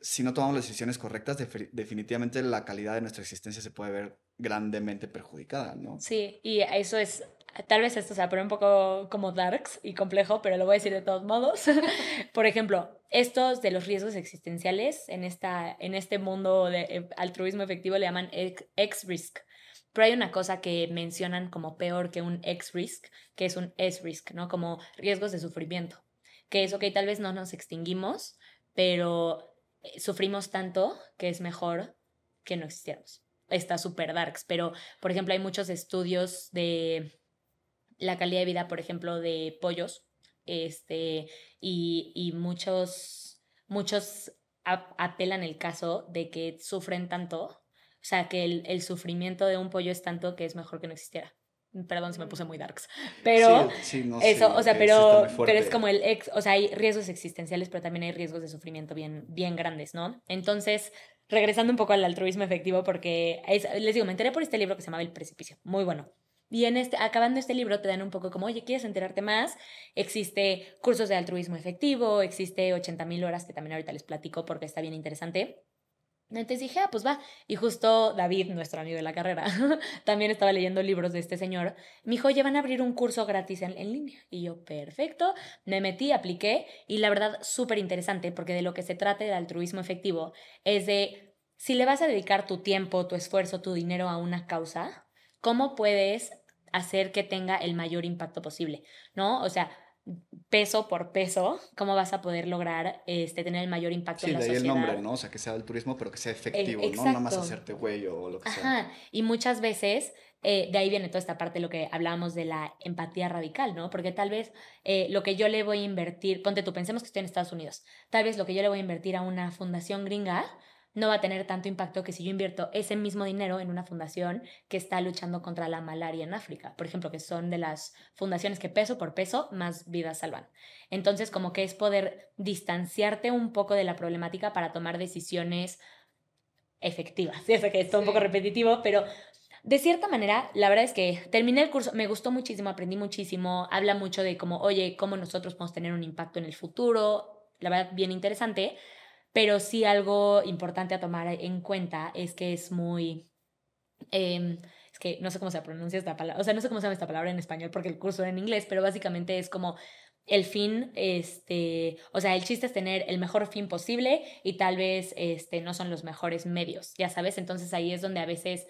si no tomamos las decisiones correctas, definitivamente la calidad de nuestra existencia se puede ver grandemente perjudicada, ¿no? Sí, y eso es, tal vez esto se poner un poco como darks y complejo, pero lo voy a decir de todos modos. Por ejemplo, estos de los riesgos existenciales en, esta, en este mundo de eh, altruismo efectivo le llaman X-Risk. Pero hay una cosa que mencionan como peor que un X-risk, que es un S-risk, ¿no? Como riesgos de sufrimiento. Que es, ok, tal vez no nos extinguimos, pero sufrimos tanto que es mejor que no existiéramos. Está súper darks, pero por ejemplo hay muchos estudios de la calidad de vida, por ejemplo, de pollos, este, y, y muchos, muchos apelan el caso de que sufren tanto o sea, que el, sufrimiento de un pollo es tanto que es mejor que no existiera. Perdón si me puse muy darks. Pero eso, o sea, pero, pero es como el ex, o sea, hay riesgos existenciales, pero también hay riesgos de sufrimiento bien, bien grandes, ¿no? Entonces, regresando un poco al altruismo efectivo, porque les digo, me enteré por este libro que se llamaba El Precipicio, muy bueno. Y en este, acabando este libro te dan un poco como, oye, ¿quieres enterarte más? Existe cursos de altruismo efectivo, existe 80 mil horas que también ahorita les platico porque está bien interesante. Entonces dije, ah, pues va. Y justo David, nuestro amigo de la carrera, también estaba leyendo libros de este señor. Me dijo, oye, van a abrir un curso gratis en, en línea. Y yo, perfecto. Me metí, apliqué. Y la verdad, súper interesante, porque de lo que se trata del altruismo efectivo es de si le vas a dedicar tu tiempo, tu esfuerzo, tu dinero a una causa, ¿cómo puedes hacer que tenga el mayor impacto posible? ¿No? O sea, peso por peso, cómo vas a poder lograr este, tener el mayor impacto en la. Sí, de ahí el nombre, ¿no? O sea, que sea el turismo, pero que sea efectivo, ¿no? Nada más hacerte huello o lo que sea. Ajá, y muchas veces eh, de ahí viene toda esta parte de lo que hablábamos de la empatía radical, ¿no? Porque tal vez eh, lo que yo le voy a invertir, ponte tú, pensemos que estoy en Estados Unidos, tal vez lo que yo le voy a invertir a una fundación gringa no va a tener tanto impacto que si yo invierto ese mismo dinero en una fundación que está luchando contra la malaria en África, por ejemplo, que son de las fundaciones que peso por peso más vidas salvan. Entonces, como que es poder distanciarte un poco de la problemática para tomar decisiones efectivas. Ya sé que es un poco repetitivo, pero de cierta manera, la verdad es que terminé el curso, me gustó muchísimo, aprendí muchísimo, habla mucho de cómo, oye, cómo nosotros podemos tener un impacto en el futuro, la verdad, bien interesante, pero sí algo importante a tomar en cuenta es que es muy... Em, es que no sé cómo se pronuncia esta palabra, o sea, no sé cómo se llama esta palabra en español porque el curso era en inglés, pero básicamente es como el fin, este, o sea, el chiste es tener el mejor fin posible y tal vez, este, no son los mejores medios, ya sabes, entonces ahí es donde a veces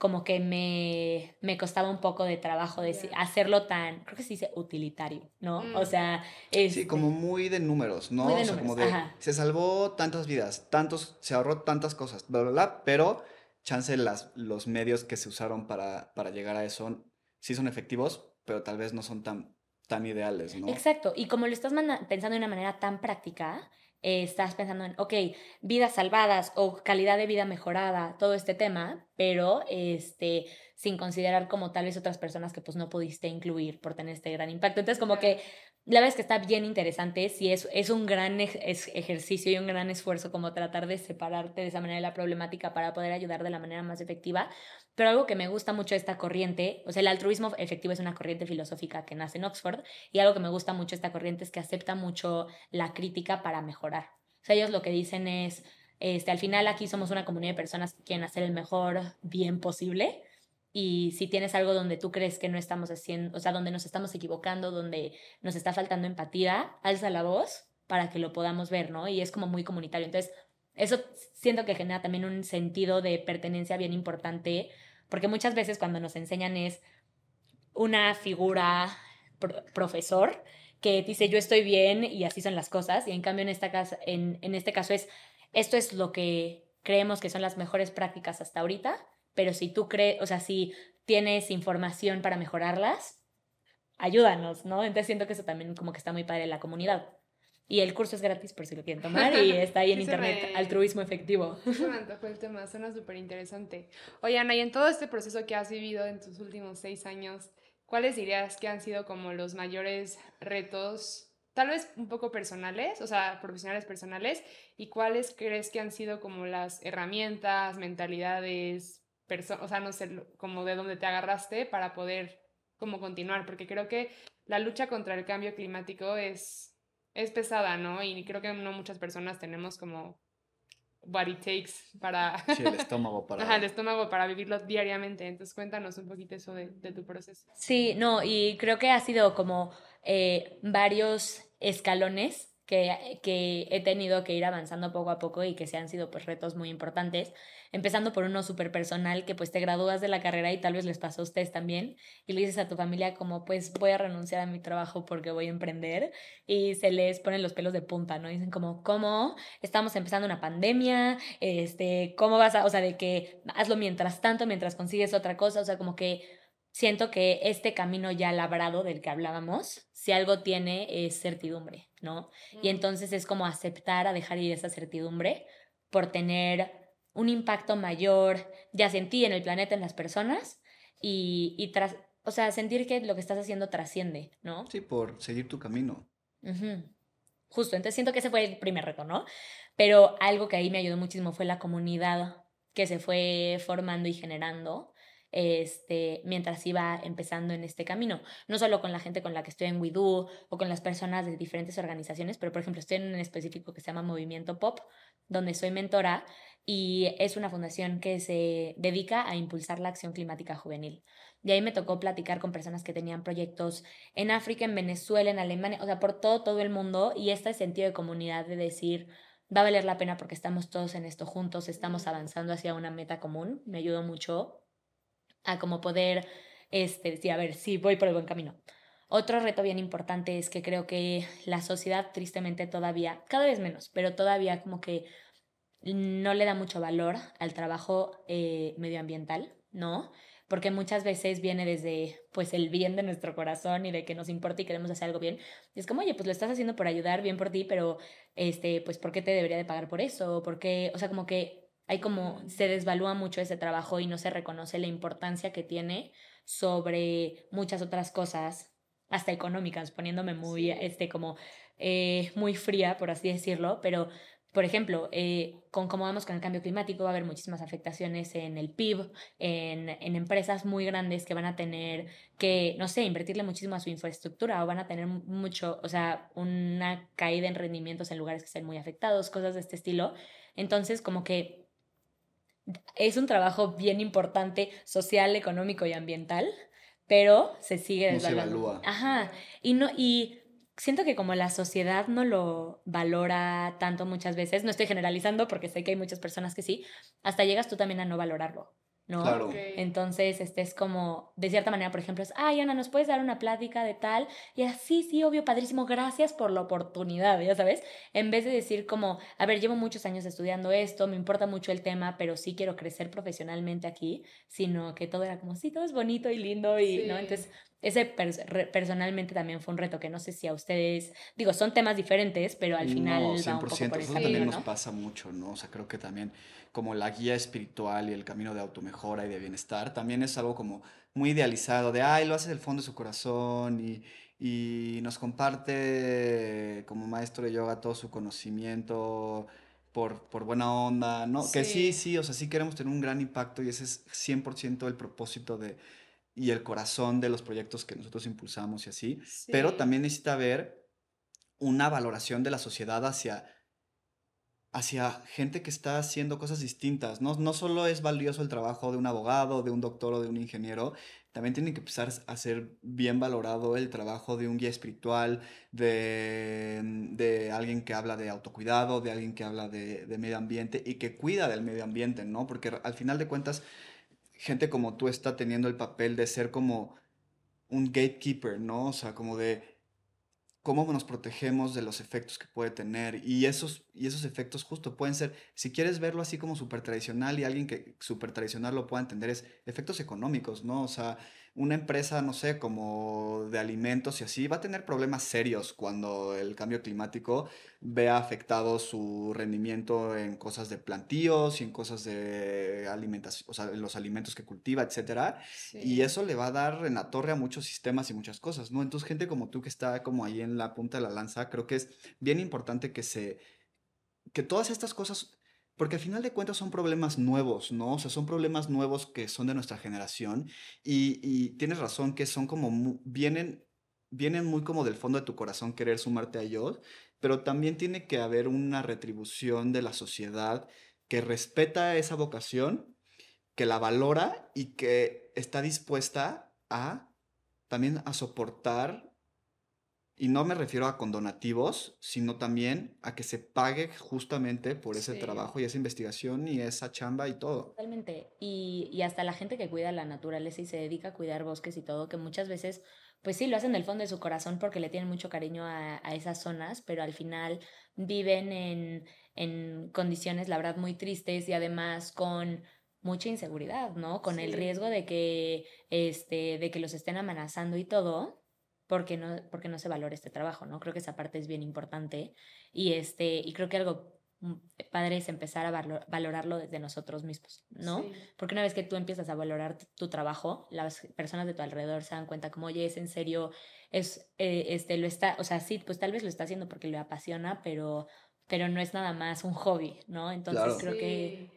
como que me, me costaba un poco de trabajo de hacerlo tan, creo que se dice utilitario, ¿no? O mm. sea, es... Sí, como muy de números, ¿no? o sea, como de, se salvó tantas vidas, tantos, se ahorró tantas cosas, bla, bla, bla, pero chance las, los medios que se usaron para, para llegar a eso sí son efectivos, pero tal vez no son tan, tan ideales, ¿no? Exacto, y como lo estás pensando de una manera tan práctica, eh, estás pensando en, ok, vidas salvadas o calidad de vida mejorada, todo este tema, pero este, sin considerar como tal vez otras personas que pues no pudiste incluir por tener este gran impacto. Entonces como que la verdad es que está bien interesante, sí es, es un gran ejercicio y un gran esfuerzo como tratar de separarte de esa manera de la problemática para poder ayudar de la manera más efectiva, pero algo que me gusta mucho de esta corriente, o sea, el altruismo efectivo es una corriente filosófica que nace en Oxford y algo que me gusta mucho de esta corriente es que acepta mucho la crítica para mejorar. O sea, ellos lo que dicen es, este, al final aquí somos una comunidad de personas que quieren hacer el mejor bien posible y si tienes algo donde tú crees que no estamos haciendo, o sea, donde nos estamos equivocando, donde nos está faltando empatía, alza la voz para que lo podamos ver, ¿no? Y es como muy comunitario. Entonces, eso siento que genera también un sentido de pertenencia bien importante, porque muchas veces cuando nos enseñan es una figura profesor que dice yo estoy bien y así son las cosas, y en cambio en, esta casa, en, en este caso es esto es lo que creemos que son las mejores prácticas hasta ahorita pero si tú crees, o sea, si tienes información para mejorarlas, ayúdanos, ¿no? Entonces siento que eso también como que está muy padre en la comunidad. Y el curso es gratis por si lo quieren tomar y está ahí en internet, me- altruismo efectivo. Se me antojó el tema, suena súper interesante. Oye, Ana, y en todo este proceso que has vivido en tus últimos seis años, ¿cuáles dirías que han sido como los mayores retos, tal vez un poco personales, o sea, profesionales personales, y cuáles crees que han sido como las herramientas, mentalidades, perso- o sea, no sé, como de dónde te agarraste para poder como continuar? Porque creo que la lucha contra el cambio climático es, es pesada, ¿no? Y creo que no muchas personas tenemos como what it takes para Sí, el estómago para... Ajá, el estómago para vivirlo diariamente. Entonces cuéntanos un poquito eso de, de tu proceso. Sí, no, y creo que ha sido como eh, varios escalones que, he tenido que ir avanzando poco a poco y que se han sido pues retos muy importantes, empezando por uno súper personal que pues te gradúas de la carrera y tal vez les pasó a ustedes también y le dices a tu familia como pues voy a renunciar a mi trabajo porque voy a emprender y se les ponen los pelos de punta, ¿no? Dicen como, ¿cómo? Estamos empezando una pandemia, este, ¿cómo vas a, o sea, de que hazlo mientras tanto, mientras consigues otra cosa, o sea, como que siento que este camino ya labrado del que hablábamos, si algo tiene es certidumbre, ¿no? Y entonces es como aceptar a dejar ir esa certidumbre por tener un impacto mayor, ya sea en el planeta, en las personas, y, y tras, o sea, sentir que lo que estás haciendo trasciende, ¿no? Sí, por seguir tu camino. Ujú. Justo, entonces siento que ese fue el primer reto, ¿no? Pero algo que ahí me ayudó muchísimo fue la comunidad que se fue formando y generando este, mientras iba empezando en este camino. No solo con la gente con la que estoy en WeDo o con las personas de diferentes organizaciones, pero por ejemplo estoy en un específico que se llama Movimiento Pop, donde soy mentora y es una fundación que se dedica a impulsar la acción climática juvenil. De ahí me tocó platicar con personas que tenían proyectos en África, en Venezuela, en Alemania, o sea, por todo, todo el mundo y este sentido de comunidad de decir, va a valer la pena porque estamos todos en esto juntos, estamos avanzando hacia una meta común, me ayudó mucho a como poder este, decir, a ver, sí, voy por el buen camino. Otro reto bien importante es que creo que la sociedad tristemente todavía, cada vez menos, pero todavía como que no le da mucho valor al trabajo eh, medioambiental, ¿no? Porque muchas veces viene desde pues el bien de nuestro corazón y de que nos importa y queremos hacer algo bien. Y es como, oye, pues lo estás haciendo por ayudar, bien por ti, pero este, pues ¿por qué te debería de pagar por eso? ¿Por qué? O sea, como que hay como, se desvalúa mucho ese trabajo y no se reconoce la importancia que tiene sobre muchas otras cosas, hasta económicas, poniéndome muy, Sí. este, como, eh, muy fría, por así decirlo, pero por ejemplo, eh, con cómo vamos con el cambio climático, va a haber muchísimas afectaciones en el PIB, en, en empresas muy grandes que van a tener que, no sé, invertirle muchísimo a su infraestructura o van a tener mucho, o sea, una caída en rendimientos en lugares que estén muy afectados, cosas de este estilo. Entonces, como que es un trabajo bien importante social, económico y ambiental, pero se sigue No se evalúa. Ajá. Y no, y siento que como la sociedad no lo valora tanto muchas veces, no estoy generalizando porque sé que hay muchas personas que sí, hasta llegas tú también a no valorarlo, ¿no? Claro. Entonces, este es como, de cierta manera, por ejemplo, es, ay, Ana, ¿nos puedes dar una plática de tal? Y así, sí, obvio, padrísimo, gracias por la oportunidad, ya sabes, en vez de decir como, a ver, llevo muchos años estudiando esto, me importa mucho el tema, pero sí quiero crecer profesionalmente aquí, sino que todo era como, sí, todo es bonito y lindo y, ¿no? Entonces, ese re- personalmente también fue un reto que no sé si a ustedes, digo, son temas diferentes, pero al final No, va un 100%, poco por ese eso también nos ¿no? pasa mucho, ¿no? O sea, creo que también como la guía espiritual y el camino de automejora y de bienestar, también es algo como muy idealizado, de, ay, lo hace del fondo de su corazón y, y nos comparte como maestro de yoga todo su conocimiento por, por buena onda, ¿no? Que sí, Sí. sí, o sea, sí queremos tener un gran impacto y ese es 100% el propósito de, y el corazón de los proyectos que nosotros impulsamos y así pero también necesita haber una valoración de la sociedad hacia, hacia gente que está haciendo cosas distintas. No, no solo es valioso el trabajo de un abogado, de un doctor o de un ingeniero, también tiene que empezar a ser bien valorado el trabajo de un guía espiritual, de, de alguien que habla de autocuidado, de alguien que habla de, de medio ambiente y que cuida del medio ambiente, ¿no? Porque al final de cuentas, gente como tú está teniendo el papel de ser como un gatekeeper, ¿no? O sea, como de cómo nos protegemos de los efectos que puede tener. Y esos, y esos efectos justo pueden ser, si quieres verlo así como súper tradicional y alguien que súper tradicional lo pueda entender, es efectos económicos, ¿no? O sea, una empresa, no sé, como de alimentos y así, va a tener problemas serios cuando el cambio climático vea afectado su rendimiento en cosas de plantíos y en cosas de alimentación, o sea, en los alimentos que cultiva, etcétera. Y Sí. eso le va a dar en la torre a muchos sistemas y muchas cosas, ¿no? Entonces, gente como tú que está como ahí en la punta de la lanza, creo que es bien importante que se, que todas estas cosas, porque al final de cuentas son problemas nuevos, ¿no? O sea, son problemas nuevos que son de nuestra generación y, y tienes razón que son como, vienen, vienen muy como del fondo de tu corazón querer sumarte a ellos, pero también tiene que haber una retribución de la sociedad que respeta esa vocación, que la valora y que está dispuesta a también a soportar y no me refiero a con donativos, sino también a que se pague justamente por ese Sí. trabajo y esa investigación y esa chamba y todo. Totalmente. Y, y hasta la gente que cuida la naturaleza y se dedica a cuidar bosques y todo, que muchas veces, pues sí, lo hacen del fondo de su corazón porque le tienen mucho cariño a, a esas zonas, pero al final viven en, en condiciones, la verdad, muy tristes y además con mucha inseguridad, ¿no? Con el riesgo de que, este, de que los estén amenazando y todo. Porque no, porque no se valora este trabajo, ¿no? Creo que esa parte es bien importante. Y este, y creo que algo mm, padre es empezar a valo- valorarlo desde nosotros mismos, ¿no? Sí. Porque una vez que tú empiezas a valorar tu trabajo, las personas de tu alrededor se dan cuenta como, oye, es en serio, es, eh, este, lo está, o sea, sí, pues tal vez lo está haciendo porque le apasiona, pero, pero no es nada más un hobby, ¿no? Entonces Claro. creo que, Sí.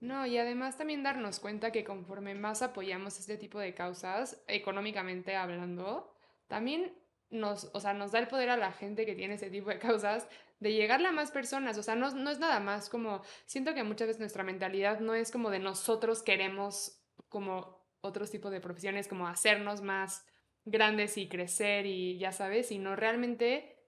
No, y además también darnos cuenta que conforme más apoyamos este tipo de causas, económicamente hablando, también nos, o sea, nos da el poder a la gente que tiene ese tipo de causas de llegarle a más personas. O sea, no, no es nada más como, siento que muchas veces nuestra mentalidad no es como de nosotros queremos como otros tipos de profesiones, como hacernos más grandes y crecer y ya sabes, sino realmente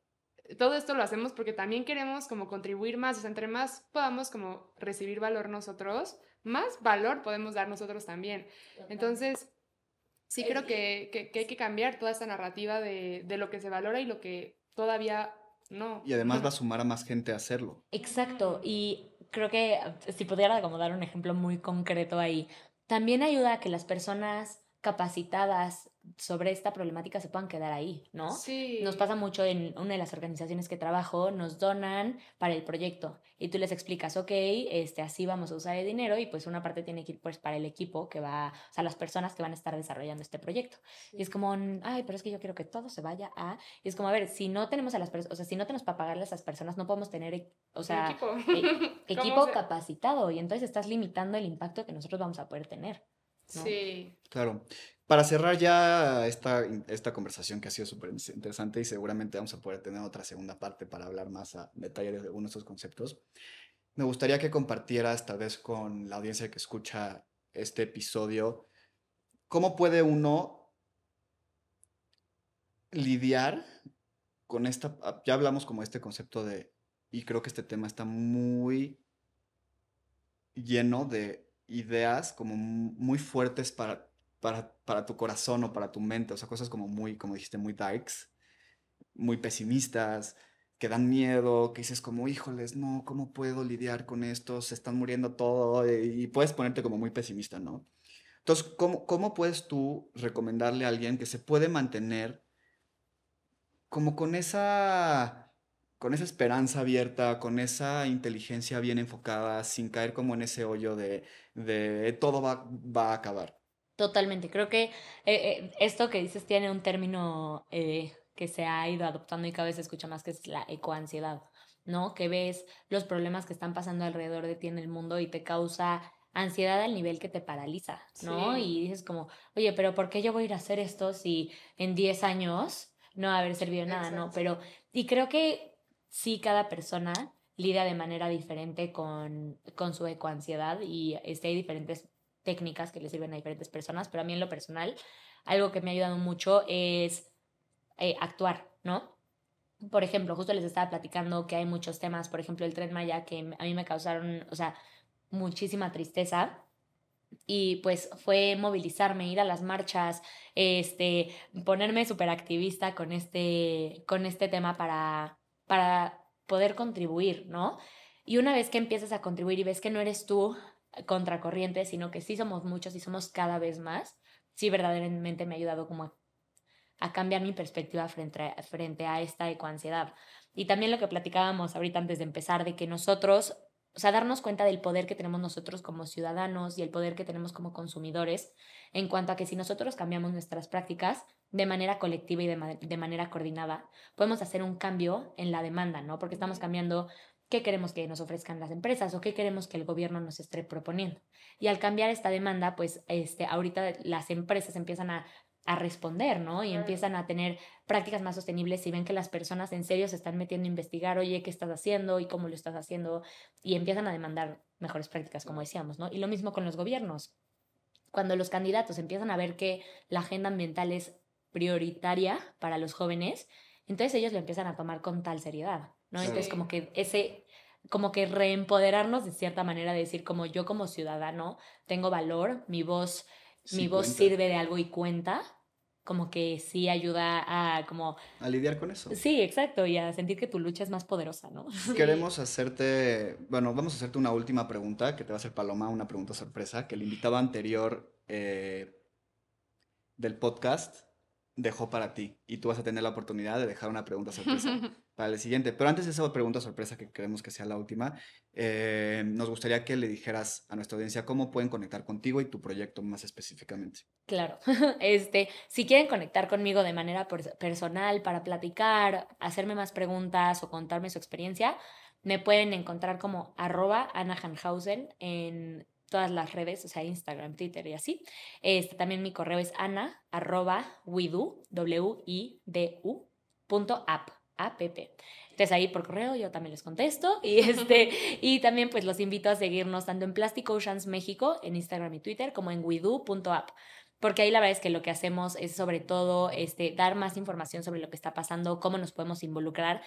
todo esto lo hacemos porque también queremos como contribuir más, o sea, entre más podamos como recibir valor nosotros, más valor podemos dar nosotros también. Entonces, sí Eh, creo que, que- que hay que cambiar toda esta narrativa de, de lo que se valora y lo que todavía no. Y además va a sumar a más gente a hacerlo. exacto, y creo que eh, si pudiera como dar un ejemplo muy concreto ahí, también ayuda a que las personas capacitadas sobre esta problemática se puedan quedar ahí, ¿no? Sí. Nos pasa mucho en una de las organizaciones que trabajo, nos donan para el proyecto y tú les explicas, ok, este, así vamos a usar el dinero y pues una parte tiene que ir pues para el equipo que va, o sea, las personas que van a estar desarrollando este proyecto. Y es como, ay, pero es que yo quiero que todo se vaya a... Y es como, a ver, si no tenemos a las personas, o sea, si no tenemos para pagarle a esas personas, no podemos tener, e- o sea, equipo. e- ¿Cómo equipo se- capacitado y entonces estás limitando el impacto que nosotros vamos a poder tener. ¿no? Sí. Claro. Para cerrar ya esta, esta conversación que ha sido súper interesante y seguramente vamos a poder tener otra segunda parte para hablar más a detalle de algunos de estos conceptos, me gustaría que compartieras tal vez con la audiencia que escucha este episodio, cómo puede uno lidiar con esta, ah, ya hablamos como este concepto de, y creo que este tema está muy lleno de ideas como mu- muy fuertes para, para, para tu corazón o para tu mente, o sea, cosas como muy, como dijiste, muy darks, muy pesimistas, que dan miedo, que dices como, híjoles, no, ¿cómo puedo lidiar con esto? Se están muriendo todo y, puedes ponerte como muy pesimista, ¿no? Entonces, ¿cómo, ¿cómo puedes tú recomendarle a alguien que se puede mantener como con esa, con esa esperanza abierta, con esa inteligencia bien enfocada, sin caer como en ese hoyo de, de todo va, va a acabar? Totalmente. Creo que eh, eh, esto que dices tiene un término eh, que se ha ido adoptando y cada vez se escucha más, que es la ecoansiedad, ¿no? Que ves los problemas que están pasando alrededor de ti en el mundo y te causa ansiedad al nivel que te paraliza, ¿no? Sí. Y dices como, oye, pero ¿por qué yo voy a ir a hacer esto si en 10 años no va a haber servido nada, ¿no? Pero, y creo que sí cada persona lidia de manera diferente con, con su ecoansiedad y este, hay diferentes técnicas que le sirven a diferentes personas, pero a mí en lo personal, algo que me ha ayudado mucho es eh, actuar, ¿no? Por ejemplo, justo les estaba platicando que hay muchos temas, por ejemplo, el tren Maya, que a mí me causaron, o sea, muchísima tristeza. Y pues fue movilizarme, ir a las marchas, este, ponerme súper activista con este, con este tema para, para poder contribuir, ¿no? Y una vez que empiezas a contribuir y ves que no eres tú contracorriente, sino que sí somos muchos y somos cada vez más, sí verdaderamente me ha ayudado como a, a cambiar mi perspectiva frente a, frente a esta ecoansiedad. Y también lo que platicábamos ahorita antes de empezar, de que nosotros, o sea, darnos cuenta del poder que tenemos nosotros como ciudadanos y el poder que tenemos como consumidores, en cuanto a que si nosotros cambiamos nuestras prácticas de manera colectiva y de, de manera coordinada, podemos hacer un cambio en la demanda, ¿no? Porque estamos cambiando qué queremos que nos ofrezcan las empresas o qué queremos que el gobierno nos esté proponiendo. Y al cambiar esta demanda, pues este, ahorita las empresas empiezan a, a responder, ¿no? Y empiezan a tener prácticas más sostenibles y ven que las personas en serio se están metiendo a investigar, oye, ¿qué estás haciendo y cómo lo estás haciendo? Y empiezan a demandar mejores prácticas, como decíamos, ¿no? Y lo mismo con los gobiernos. Cuando los candidatos empiezan a ver que la agenda ambiental es prioritaria para los jóvenes, entonces ellos lo empiezan a tomar con tal seriedad, ¿no? Entonces Sí. como que ese, como que reempoderarnos de cierta manera, de decir como yo como ciudadano tengo valor, mi voz, Sí mi voz cuenta. sirve de algo y cuenta, como que sí ayuda a como, A lidiar con eso. sí, exacto, y a sentir que tu lucha es más poderosa, ¿no? Queremos hacerte, bueno, vamos a hacerte una última pregunta que te va a hacer Paloma, una pregunta sorpresa que el invitado anterior eh, del podcast dejó para ti y tú vas a tener la oportunidad de dejar una pregunta sorpresa para el siguiente. Pero antes de esa pregunta sorpresa que queremos que sea la última, eh, nos gustaría que le dijeras a nuestra audiencia cómo pueden conectar contigo y tu proyecto más específicamente. Claro, este, si quieren conectar conmigo de manera pers- personal para platicar, hacerme más preguntas o contarme su experiencia, me pueden encontrar como arroba Ana Hanhausen en todas las redes, o sea, Instagram, Twitter y así. Este, también mi correo es ana arroba widu, W-I-D-U, punto app, app. Entonces ahí por correo yo también les contesto y este y también pues los invito a seguirnos tanto en Plastic Oceans México en Instagram y Twitter como en widu.app porque ahí la verdad es que lo que hacemos es sobre todo este, dar más información sobre lo que está pasando, cómo nos podemos involucrar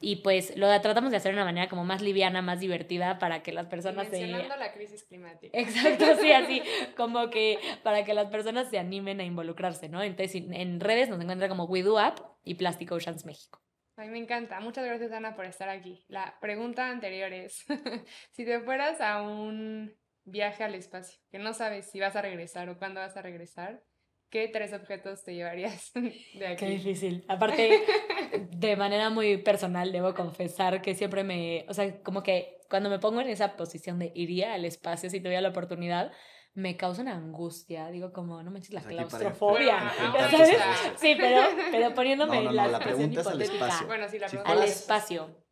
y pues lo tratamos de hacer de una manera como más liviana, más divertida para que las personas se... Mencionando la crisis climática. Exacto, sí, así, como que para que las personas se animen a involucrarse, ¿no? Entonces en- redes nos encuentra como We Do App y Plastic Oceans México. Ay, me encanta. Muchas gracias, Ana, por estar aquí. La pregunta anterior es, si te fueras a un viaje al espacio, que no sabes si vas a regresar o cuándo vas a regresar, ¿qué tres objetos te llevarías de Qué aquí? difícil. Aparte, de manera muy personal, debo confesar que siempre me, o sea, como que cuando me pongo en esa posición de iría al espacio si tuviera la oportunidad, me causa una angustia. Digo, como, no manches, la Pues claustrofobia. Bueno, ¿ya ahora ¿sabes? está. Sí, pero, pero poniéndome No, no, en la, no, la situación pregunta es al hipotética. espacio. Bueno, sí, la Si pregunta Al fueras- es- espacio.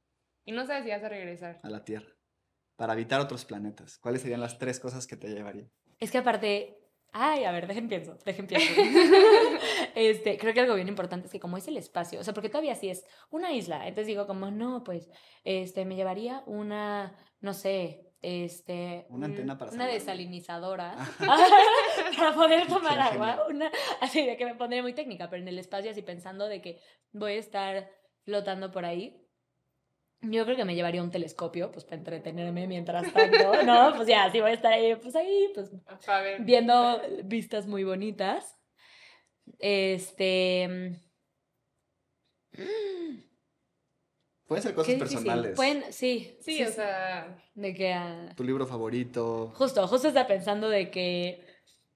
Y no sabes si vas a regresar. A la Tierra. Para habitar otros planetas. ¿Cuáles serían las tres cosas que te llevaría? Es que aparte, ay, a ver, dejen pienso, dejen pienso. este, creo que algo bien importante es que como es el espacio, o sea, porque todavía sí es una isla, entonces digo como, no, pues, este, me llevaría una, no sé, este, Una un- antena para una desalinizadora para poder tomar Qué agua, genial. una, así de que me pondré muy técnica, pero en el espacio así pensando de que voy a estar flotando por ahí. Yo creo que me llevaría un telescopio, pues para entretenerme mientras tanto, ¿no? Pues ya, si voy a estar ahí, pues ahí, pues viendo vistas muy bonitas. Este. Pueden ser cosas personales. Pueden, sí. Sí, o sea, De que. ah, Tu libro favorito. justo, justo estaba pensando de que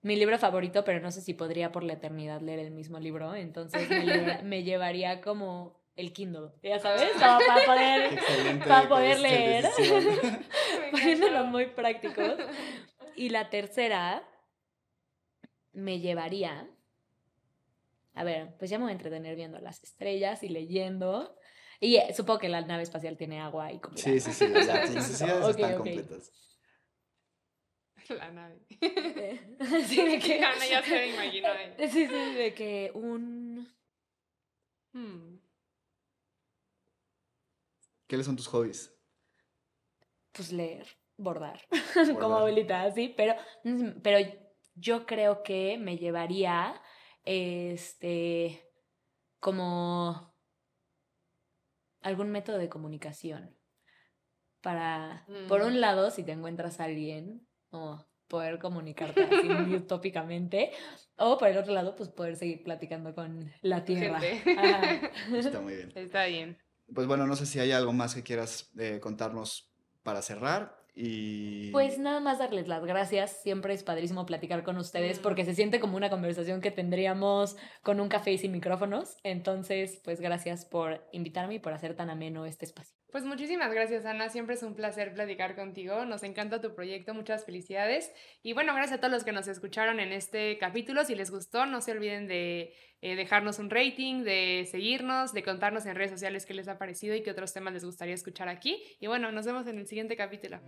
mi libro favorito, pero no sé si podría por la eternidad leer el mismo libro. Entonces me, lleva- me llevaría como el Kindle, ya sabes, para Qué poder. excelente. Para poder leer. encantó. muy prácticos. Y la tercera me llevaría. A ver, pues ya me voy a entretener viendo las estrellas y leyendo. Y eh, supongo que la nave espacial tiene agua y comida. Sí, sí, sí. Las necesidades están ok. completas. La nave. Sí, de que. Ana ya se me imaginó ahí. Sí, sí, de que un. Hmm. ¿Qué son tus hobbies? Pues leer, bordar. Bordar. Como abuelita, así. Pero, mm, pero yo creo que me llevaría. Este. Como. Algún método de comunicación. Para. Por Mm. un lado, si te encuentras a alguien. O poder comunicarte así muy utópicamente. O por el otro lado, pues poder seguir platicando con la tierra. Está muy bien. Está bien. Pues bueno, no sé si hay algo más que quieras eh, contarnos para cerrar. Y... Pues nada más darles las gracias. Siempre es padrísimo platicar con ustedes Mm. porque se siente como una conversación que tendríamos con un café y sin micrófonos. Entonces, pues gracias por invitarme y por hacer tan ameno este espacio. Pues muchísimas gracias, Ana. Siempre es un placer platicar contigo. Nos encanta tu proyecto. Muchas felicidades. Y bueno, gracias a todos los que nos escucharon en este capítulo. Si les gustó, no se olviden de eh, dejarnos un rating, de seguirnos, de contarnos en redes sociales qué les ha parecido y qué otros temas les gustaría escuchar aquí. Y bueno, nos vemos en el siguiente capítulo.